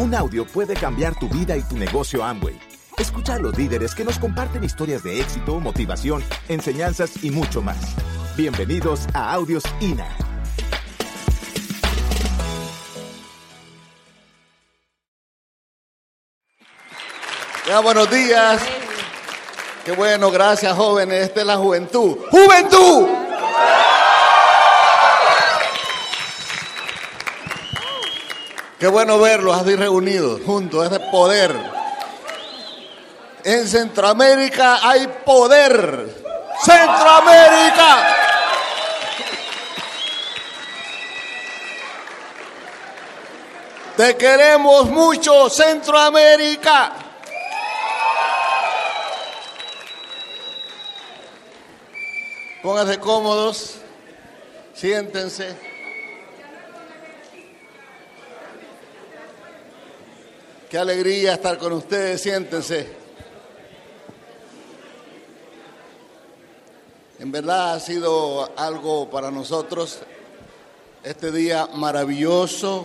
Un audio puede cambiar tu vida y tu negocio Amway. Escucha a los líderes que nos comparten historias de éxito, motivación, enseñanzas y mucho más. Bienvenidos a Audios INA. Ya, buenos días. Qué bueno, gracias jóvenes. Esta es la juventud. ¡Juventud! Qué bueno verlos así reunidos, juntos, ese poder. En Centroamérica hay poder. Centroamérica. Te queremos mucho, Centroamérica. Pónganse cómodos, siéntense. Qué alegría estar con ustedes, siéntense. En verdad ha sido algo para nosotros este día maravilloso,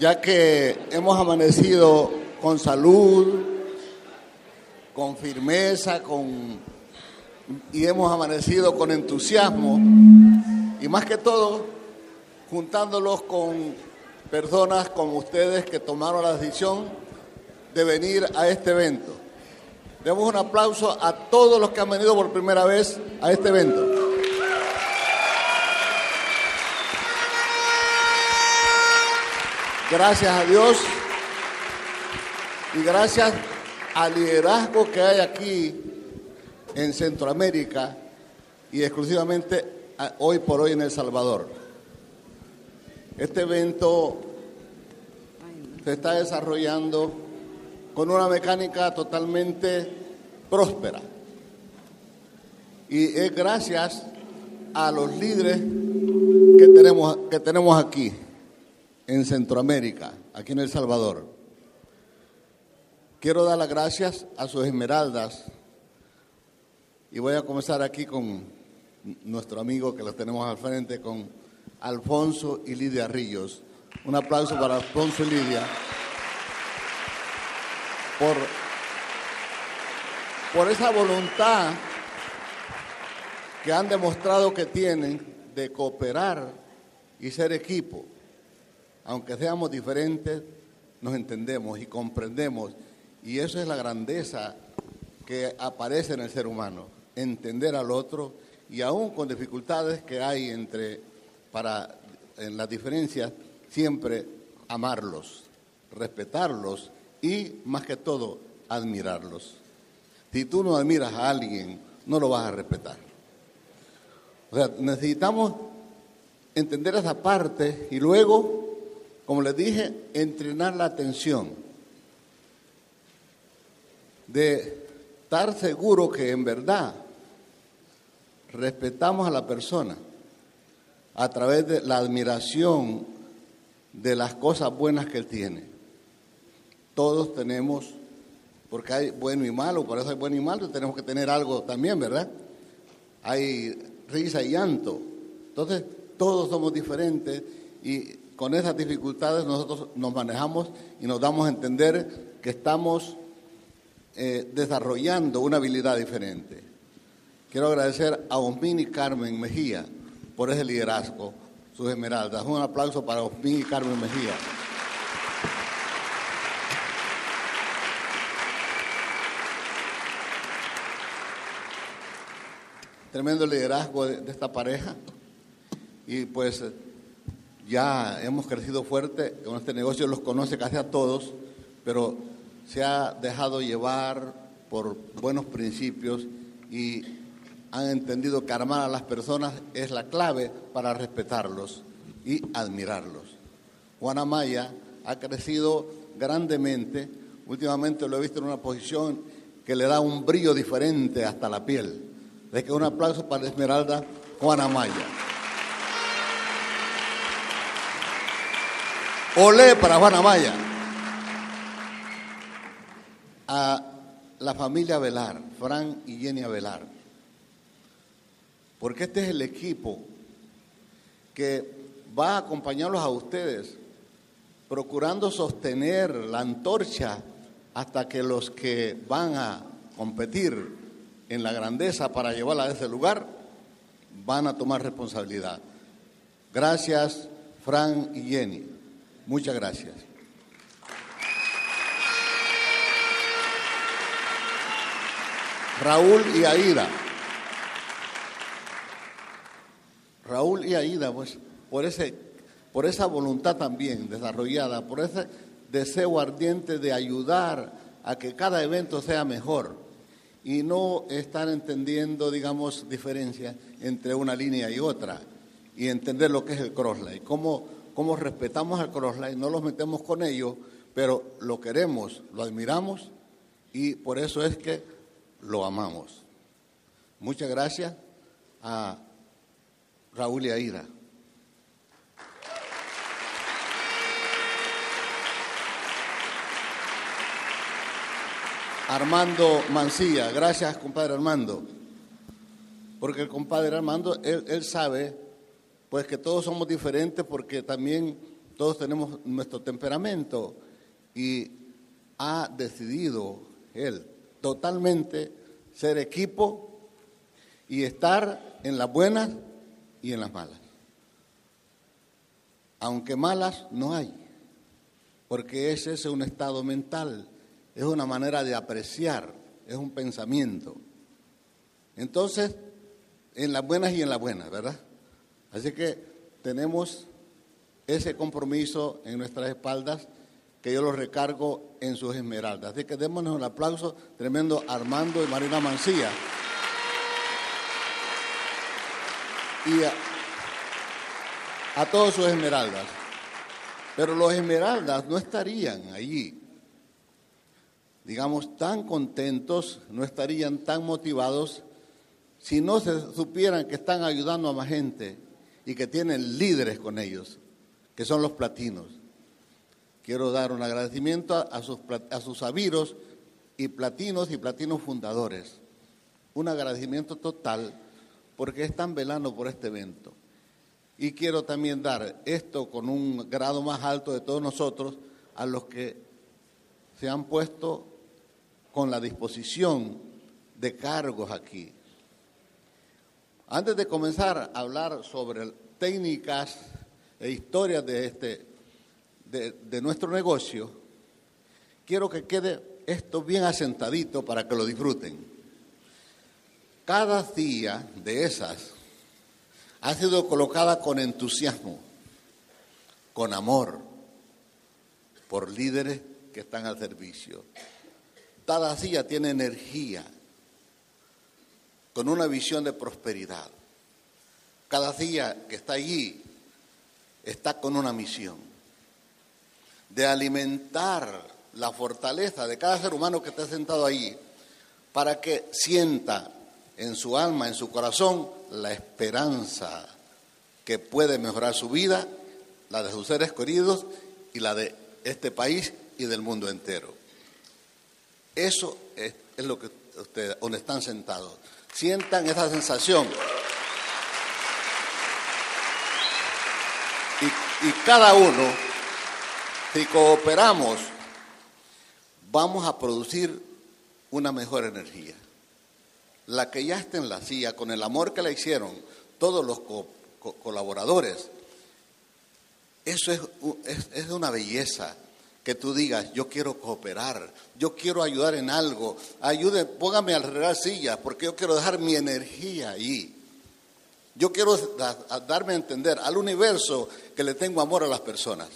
ya que hemos amanecido con salud, con firmeza, con y hemos amanecido con entusiasmo y más que todo juntándolos con personas como ustedes que tomaron la decisión de venir a este evento. Demos un aplauso a todos los que han venido por primera vez a este evento. Gracias a Dios y gracias al liderazgo que hay aquí en Centroamérica y exclusivamente hoy por hoy en El Salvador. Este evento se está desarrollando con una mecánica totalmente próspera. Y es gracias a los líderes que tenemos, que tenemos aquí en Centroamérica, aquí en El Salvador. Quiero dar las gracias a sus esmeraldas y voy a comenzar aquí con nuestro amigo que lo tenemos al frente, con Alfonso y Lidia Ríos. Un aplauso para Alfonso y Lidia por, por esa voluntad que han demostrado que tienen de cooperar y ser equipo. Aunque seamos diferentes, nos entendemos y comprendemos. Y eso es la grandeza que aparece en el ser humano entender al otro y aún con dificultades que hay entre, para, en las diferencias, siempre amarlos, respetarlos y, más que todo, admirarlos. Si tú no admiras a alguien, no lo vas a respetar. O sea, necesitamos entender esa parte y luego, como les dije, entrenar la atención de estar seguro que en verdad respetamos a la persona a través de la admiración de las cosas buenas que él tiene. Todos tenemos, porque hay bueno y malo, por eso hay bueno y malo, tenemos que tener algo también, ¿verdad? Hay risa y llanto. Entonces, todos somos diferentes y con esas dificultades nosotros nos manejamos y nos damos a entender que estamos eh, desarrollando una habilidad diferente. Quiero agradecer a Osmini Carmen Mejía por ese liderazgo, sus esmeraldas. Un aplauso para Osmini Carmen Mejía. Tremendo liderazgo de, esta pareja. Y pues ya hemos crecido fuerte con este negocio, los conoce casi a todos, pero se ha dejado llevar por buenos principios y han entendido que armar a las personas es la clave para respetarlos y admirarlos. Juana Maya ha crecido grandemente, últimamente lo he visto en una posición que le da un brillo diferente hasta la piel. De que un aplauso para Esmeralda Juana Maya. Olé para Juana Maya. A la familia Velar, Fran y Jenny Velar porque este es el equipo que va a acompañarlos a ustedes procurando sostener la antorcha hasta que los que van a competir en la grandeza para llevarla a ese lugar van a tomar responsabilidad. Gracias, Fran y Jenny. Muchas gracias. Raúl y Aida. Raúl y Aida, pues, por, ese, por esa voluntad también desarrollada, por ese deseo ardiente de ayudar a que cada evento sea mejor y no estar entendiendo, digamos, diferencias entre una línea y otra y entender lo que es el crossline, cómo, cómo respetamos al crossline, no los metemos con ellos, pero lo queremos, lo admiramos y por eso es que lo amamos. Muchas gracias a Raúl y Aida. Armando Mancilla, gracias compadre Armando, porque el compadre Armando, él, él sabe pues que todos somos diferentes porque también todos tenemos nuestro temperamento y ha decidido él totalmente ser equipo y estar en las buenas y en las malas. Aunque malas no hay, porque ese es un estado mental, es una manera de apreciar, es un pensamiento. Entonces, en las buenas y en las buenas, ¿verdad? Así que tenemos ese compromiso en nuestras espaldas que yo lo recargo en sus esmeraldas. Así que démonos un aplauso tremendo a Armando y Marina Mancía. Y a, a todos sus esmeraldas. Pero los esmeraldas no estarían allí, digamos, tan contentos, no estarían tan motivados si no se supieran que están ayudando a más gente y que tienen líderes con ellos, que son los platinos. Quiero dar un agradecimiento a, sus, a sus sabiros y platinos y platinos fundadores. Un agradecimiento total porque están velando por este evento. Y quiero también dar esto con un grado más alto de todos nosotros a los que se han puesto con la disposición de cargos aquí. Antes de comenzar a hablar sobre técnicas e historias de este de, nuestro negocio, quiero que quede esto bien asentadito para que lo disfruten. Cada día de esas ha sido colocada con entusiasmo, con amor, por líderes que están al servicio. Cada día tiene energía, con una visión de prosperidad. Cada día que está allí está con una misión de alimentar la fortaleza de cada ser humano que esté sentado ahí, para que sienta en su alma, en su corazón, la esperanza que puede mejorar su vida, la de sus seres queridos y la de este país y del mundo entero. Eso es, lo que ustedes, donde están sentados, sientan esa sensación. y cada uno si cooperamos, vamos a producir una mejor energía. La que ya está en la silla, con el amor que la hicieron todos los colaboradores, eso es, es, es una belleza que tú digas, yo quiero cooperar, yo quiero ayudar en algo, ayude, póngame a arreglar sillas, porque yo quiero dejar mi energía ahí. Yo quiero darme a entender al universo que le tengo amor a las personas.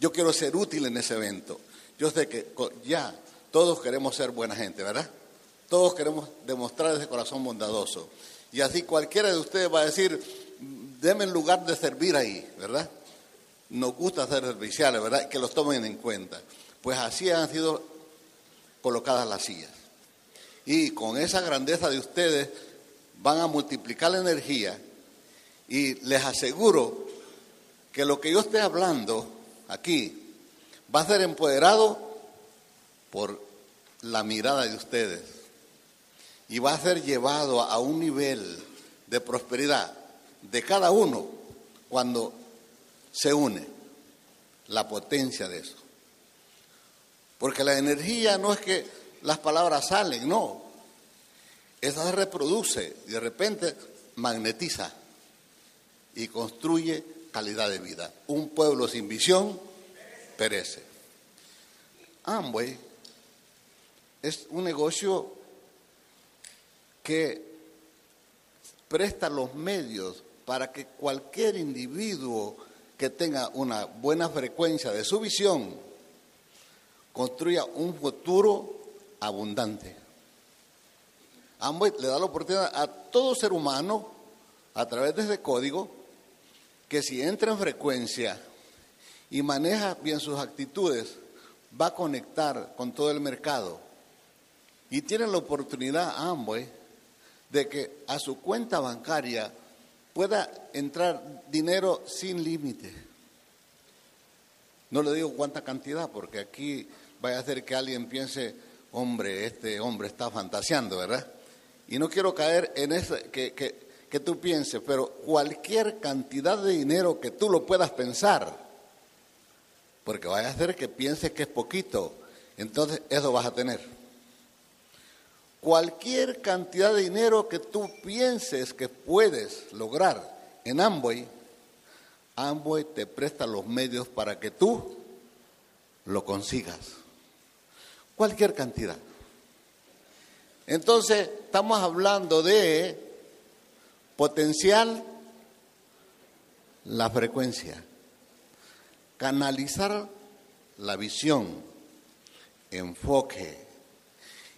Yo quiero ser útil en ese evento. Yo sé que ya todos queremos ser buena gente, ¿verdad? Todos queremos demostrar ese corazón bondadoso. Y así cualquiera de ustedes va a decir, denme el lugar de servir ahí, ¿verdad? Nos gusta ser serviciales, ¿verdad? Que los tomen en cuenta. Pues así han sido colocadas las sillas. Y con esa grandeza de ustedes van a multiplicar la energía y les aseguro que lo que yo esté hablando aquí va a ser empoderado por la mirada de ustedes y va a ser llevado a un nivel de prosperidad de cada uno cuando se une. la potencia de eso. Porque la energía no es que las palabras salen, no. Esa se reproduce y de repente magnetiza y construye calidad de vida. Un pueblo sin visión perece. Amway es un negocio que presta los medios para que cualquier individuo que tenga una buena frecuencia de su visión construya un futuro abundante. Amway le da la oportunidad a todo ser humano, a través de ese código, que si entra en frecuencia y maneja bien sus actitudes, va a conectar con todo el mercado. Y tiene la oportunidad Amway de que a su cuenta bancaria pueda entrar dinero sin límite. No le digo cuánta cantidad, porque aquí vaya a hacer que alguien piense, hombre, este hombre está fantaseando, ¿verdad? Y no quiero caer en eso que, que, que tú pienses, pero cualquier cantidad de dinero que tú lo puedas pensar, porque vaya a hacer que pienses que es poquito, entonces eso vas a tener. Cualquier cantidad de dinero que tú pienses que puedes lograr en Amway, Amway te presta los medios para que tú lo consigas. Cualquier cantidad. Entonces, estamos hablando de potencial, la frecuencia, canalizar la visión, enfoque.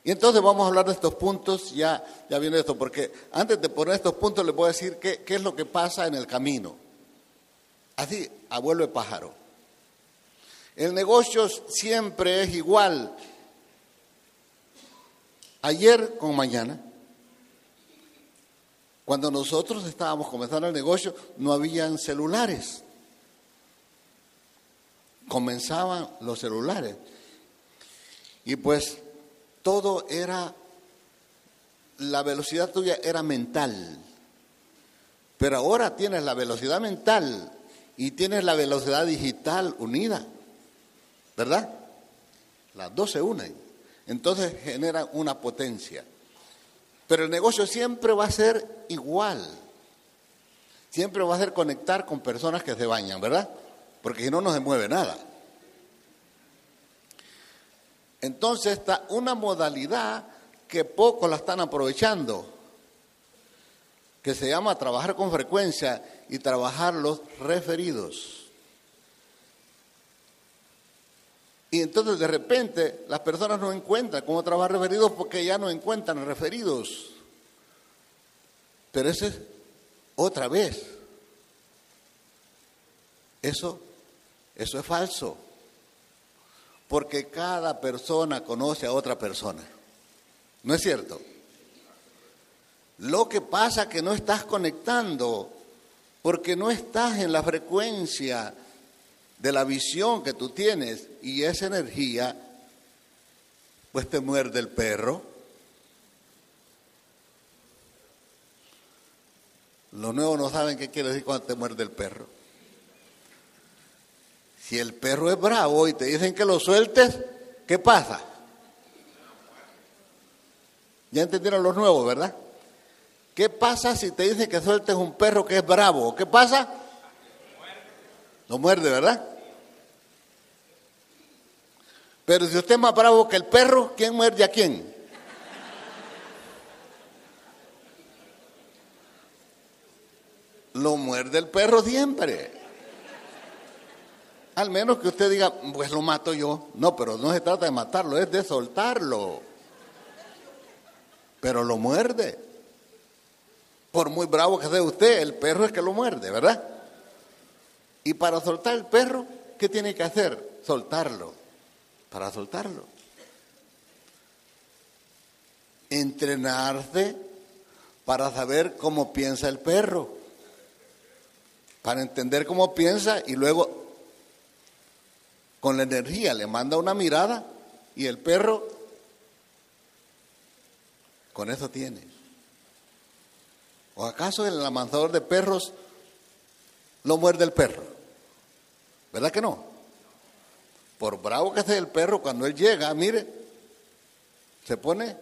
Y entonces vamos a hablar de estos puntos, ya, ya viene esto, porque antes de poner estos puntos les voy a decir qué, qué es lo que pasa en el camino. Así, abuelo de pájaro. El negocio siempre es igual, ayer con mañana. Cuando nosotros estábamos comenzando el negocio, no habían celulares. Comenzaban los celulares. Y pues todo era, la velocidad tuya era mental. Pero ahora tienes la velocidad mental y tienes la velocidad digital unida. ¿Verdad? Las dos se unen. Entonces generan una potencia. Pero el negocio siempre va a ser igual. Siempre va a ser conectar con personas que se bañan, ¿verdad? Porque si no, no se mueve nada. Entonces está una modalidad que pocos la están aprovechando, que se llama trabajar con frecuencia y trabajar los referidos. Y entonces de repente las personas no encuentran cómo trabajar referidos porque ya no encuentran referidos. Pero ese es otra vez. Eso, eso es falso. Porque cada persona conoce a otra persona. ¿No es cierto? Lo que pasa es que no estás conectando porque no estás en la frecuencia de la visión que tú tienes y esa energía, pues te muerde el perro. Los nuevos no saben qué quiere decir cuando te muerde el perro. Si el perro es bravo y te dicen que lo sueltes, ¿qué pasa? Ya entendieron los nuevos, ¿verdad? ¿Qué pasa si te dicen que sueltes un perro que es bravo? ¿Qué pasa? Lo muerde, ¿verdad? Pero si usted es más bravo que el perro, ¿quién muerde a quién? Lo muerde el perro siempre. Al menos que usted diga, pues lo mato yo. No, pero no se trata de matarlo, es de soltarlo. Pero lo muerde. Por muy bravo que sea usted, el perro es que lo muerde, ¿verdad? Y para soltar el perro, ¿qué tiene que hacer? Soltarlo. Para soltarlo. Entrenarse para saber cómo piensa el perro. Para entender cómo piensa y luego con la energía le manda una mirada y el perro con eso tiene. ¿O acaso el amansador de perros lo muerde el perro? ¿Verdad que no? Por bravo que sea el perro, cuando él llega, mire, se pone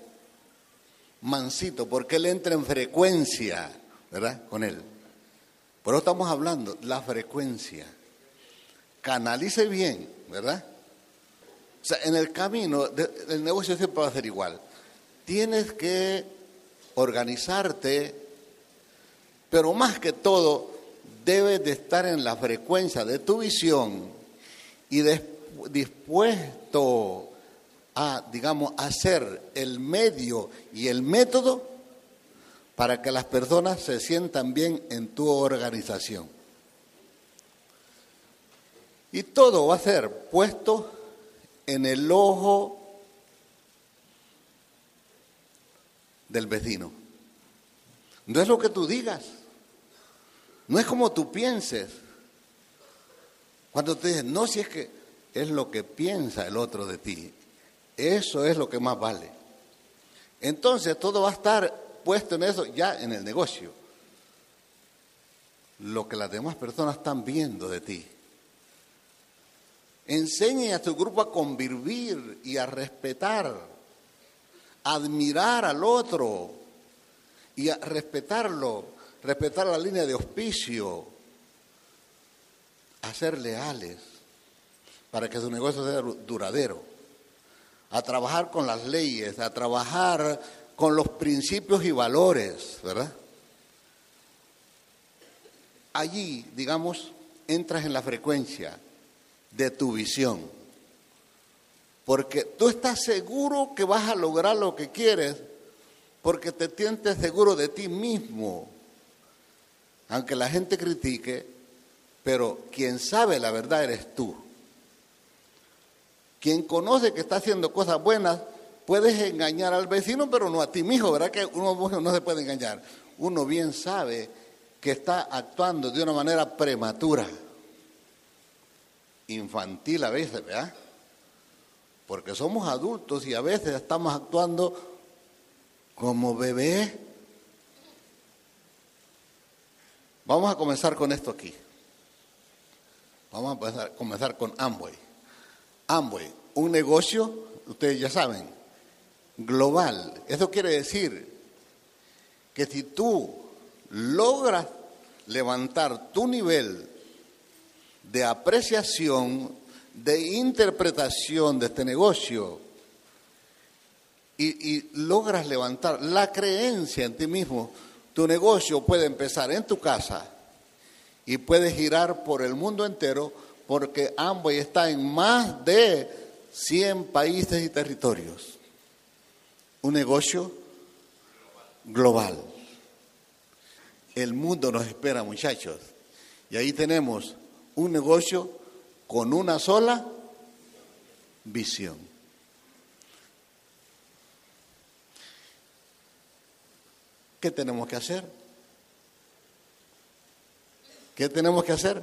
mansito, porque él entra en frecuencia, ¿verdad? Con él. Por eso estamos hablando, la frecuencia. Canalice bien, ¿verdad? O sea, en el camino, el negocio siempre va a ser igual. Tienes que organizarte, pero más que todo, debes de estar en la frecuencia de tu visión y dispuesto a, digamos, hacer el medio y el método para que las personas se sientan bien en tu organización. Y todo va a ser puesto en el ojo del vecino. No es lo que tú digas, no es como tú pienses. Cuando te dices, no, si es que es lo que piensa el otro de ti, eso es lo que más vale. Entonces todo va a estar puesto en eso ya en el negocio. Lo que las demás personas están viendo de ti. Enseñe a tu grupo a convivir y a respetar, a admirar al otro y a respetarlo, respetar la línea de auspicio, a ser leales para que su negocio sea duradero, a trabajar con las leyes, a trabajar con los principios y valores, ¿verdad? Allí, digamos, entras en la frecuencia de tu visión. Porque tú estás seguro que vas a lograr lo que quieres porque te sientes seguro de ti mismo. Aunque la gente critique, pero quien sabe la verdad eres tú. Quien conoce que está haciendo cosas buenas, puedes engañar al vecino, pero no a ti mismo, ¿verdad? Que uno no se puede engañar. Uno bien sabe que está actuando de una manera prematura infantil a veces, ¿verdad? Porque somos adultos y a veces estamos actuando como bebé. Vamos a comenzar con esto aquí. Vamos a comenzar con Amway. Amway, un negocio, ustedes ya saben, global. Eso quiere decir que si tú logras levantar tu nivel de apreciación, de interpretación de este negocio y, logras levantar la creencia en ti mismo, tu negocio puede empezar en tu casa y puede girar por el mundo entero porque ambos está en más de 100 países y territorios. Un negocio global. El mundo nos espera, muchachos. Y ahí tenemos un negocio con una sola visión. ¿Qué tenemos que hacer? ¿Qué tenemos que hacer?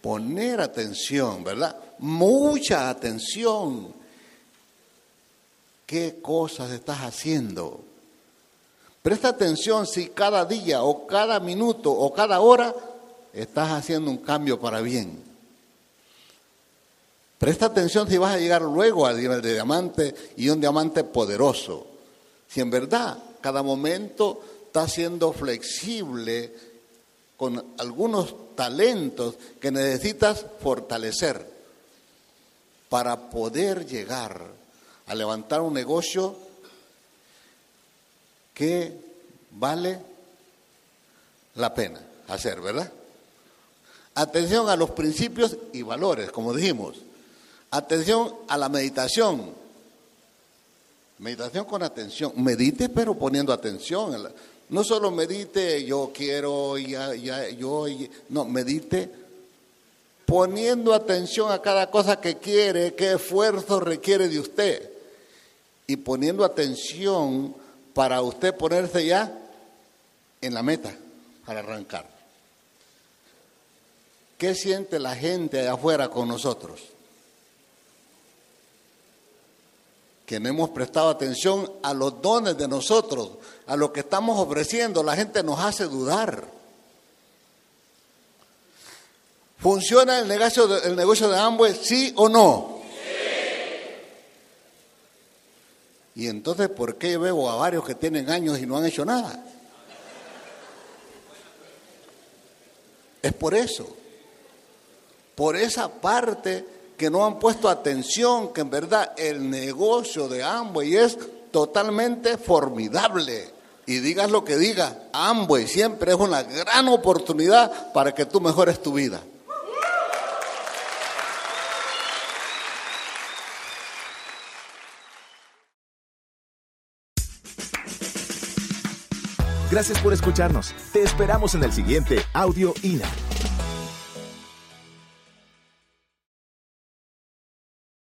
Poner atención, ¿verdad? Mucha atención. ¿Qué cosas estás haciendo? Presta atención si cada día o cada minuto o cada hora estás haciendo un cambio para bien. Presta atención si vas a llegar luego al nivel de diamante y un diamante poderoso. Si en verdad cada momento está siendo flexible con algunos talentos que necesitas fortalecer para poder llegar a levantar un negocio que vale la pena hacer, ¿verdad? Atención a los principios y valores, como dijimos. Atención a la meditación. Meditación con atención. Medite pero poniendo atención. No solo medite yo quiero, yo, no, medite poniendo atención a cada cosa que quiere, qué esfuerzo requiere de usted. Y poniendo atención para usted ponerse ya en la meta para arrancar. ¿Qué siente la gente allá afuera con nosotros? Que no hemos prestado atención a los dones de nosotros, a lo que estamos ofreciendo. La gente nos hace dudar. ¿Funciona el negocio de, el negocio de Amway, sí o no? Y entonces, ¿por qué veo a varios que tienen años y no han hecho nada? Es por eso. Por esa parte que no han puesto atención, que en verdad el negocio de Amway es totalmente formidable. Y digas lo que digas, Amway siempre es una gran oportunidad para que tú mejores tu vida. Gracias por escucharnos. Te esperamos en el siguiente Audio INA.